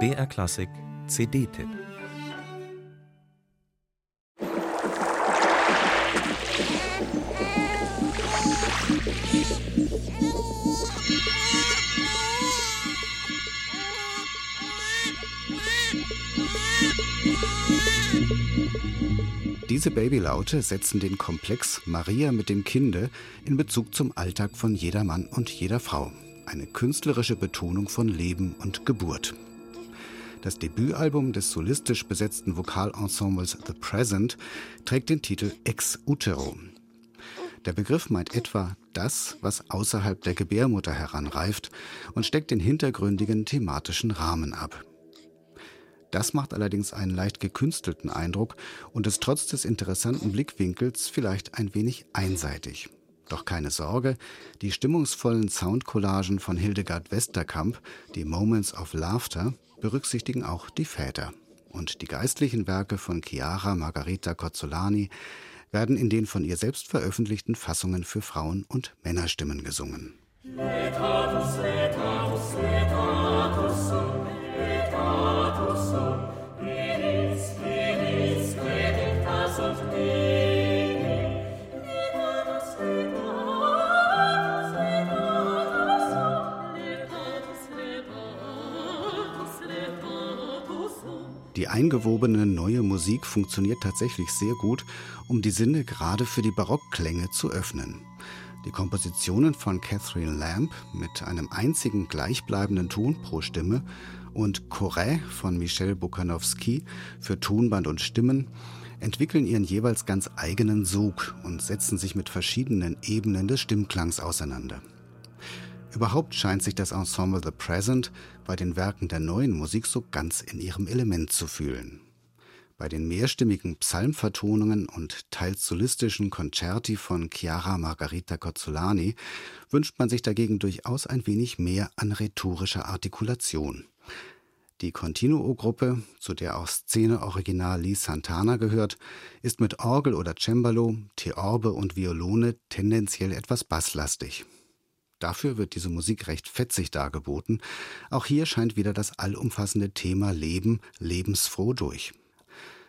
BR Klassik CD-Tipp Diese Babylaute setzen den Komplex Maria mit dem Kinde in Bezug zum Alltag von jeder Mann und jeder Frau. Eine künstlerische Betonung von Leben und Geburt. Das Debütalbum des solistisch besetzten Vokalensembles The Present trägt den Titel Ex Utero. Der Begriff meint etwa das, was außerhalb der Gebärmutter heranreift und steckt den hintergründigen thematischen Rahmen ab. Das macht allerdings einen leicht gekünstelten Eindruck und ist trotz des interessanten Blickwinkels vielleicht ein wenig einseitig. Doch keine Sorge, die stimmungsvollen Soundcollagen von Hildegard Westerkamp, die Moments of Laughter, berücksichtigen auch die Väter. Und die geistlichen Werke von Chiara Margarita Cozzolani werden in den von ihr selbst veröffentlichten Fassungen für Frauen- und Männerstimmen gesungen. Letatus, Die eingewobene neue Musik funktioniert tatsächlich sehr gut, um die Sinne gerade für die Barockklänge zu öffnen. Die Kompositionen von Catherine Lamb mit einem einzigen gleichbleibenden Ton pro Stimme und Choret von Michel Bukanowski für Tonband und Stimmen entwickeln ihren jeweils ganz eigenen Sog und setzen sich mit verschiedenen Ebenen des Stimmklangs auseinander. Überhaupt scheint sich das Ensemble The Present bei den Werken der neuen Musik so ganz in ihrem Element zu fühlen. Bei den mehrstimmigen Psalmvertonungen und teils solistischen Concerti von Chiara Margarita Cozzolani wünscht man sich dagegen durchaus ein wenig mehr an rhetorischer Artikulation. Die Continuo-Gruppe, zu der auch Szene Original Lee Santana gehört, ist mit Orgel oder Cembalo, Theorbe und Violone tendenziell etwas basslastig. Dafür wird diese Musik recht fetzig dargeboten. Auch hier scheint wieder das allumfassende Thema Leben lebensfroh durch.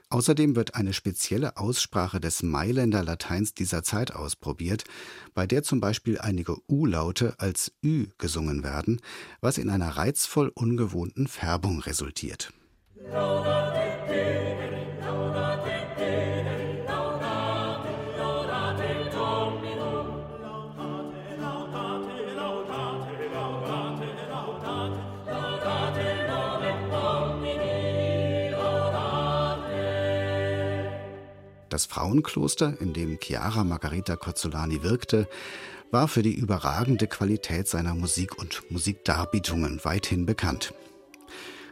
Außerdem wird eine spezielle Aussprache des Mailänder Lateins dieser Zeit ausprobiert, bei der zum Beispiel einige U-Laute als Ü gesungen werden, was in einer reizvoll ungewohnten Färbung resultiert. Das Frauenkloster, in dem Chiara Margarita Cozzolani wirkte, war für die überragende Qualität seiner Musik und Musikdarbietungen weithin bekannt.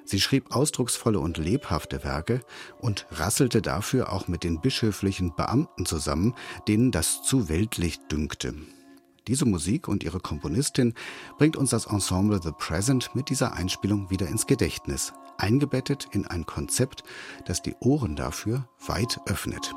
Sie schrieb ausdrucksvolle und lebhafte Werke und rasselte dafür auch mit den bischöflichen Beamten zusammen, denen das zu weltlich dünkte. Diese Musik und ihre Komponistin bringt uns das Ensemble The Present mit dieser Einspielung wieder ins Gedächtnis, eingebettet in ein Konzept, das die Ohren dafür weit öffnet.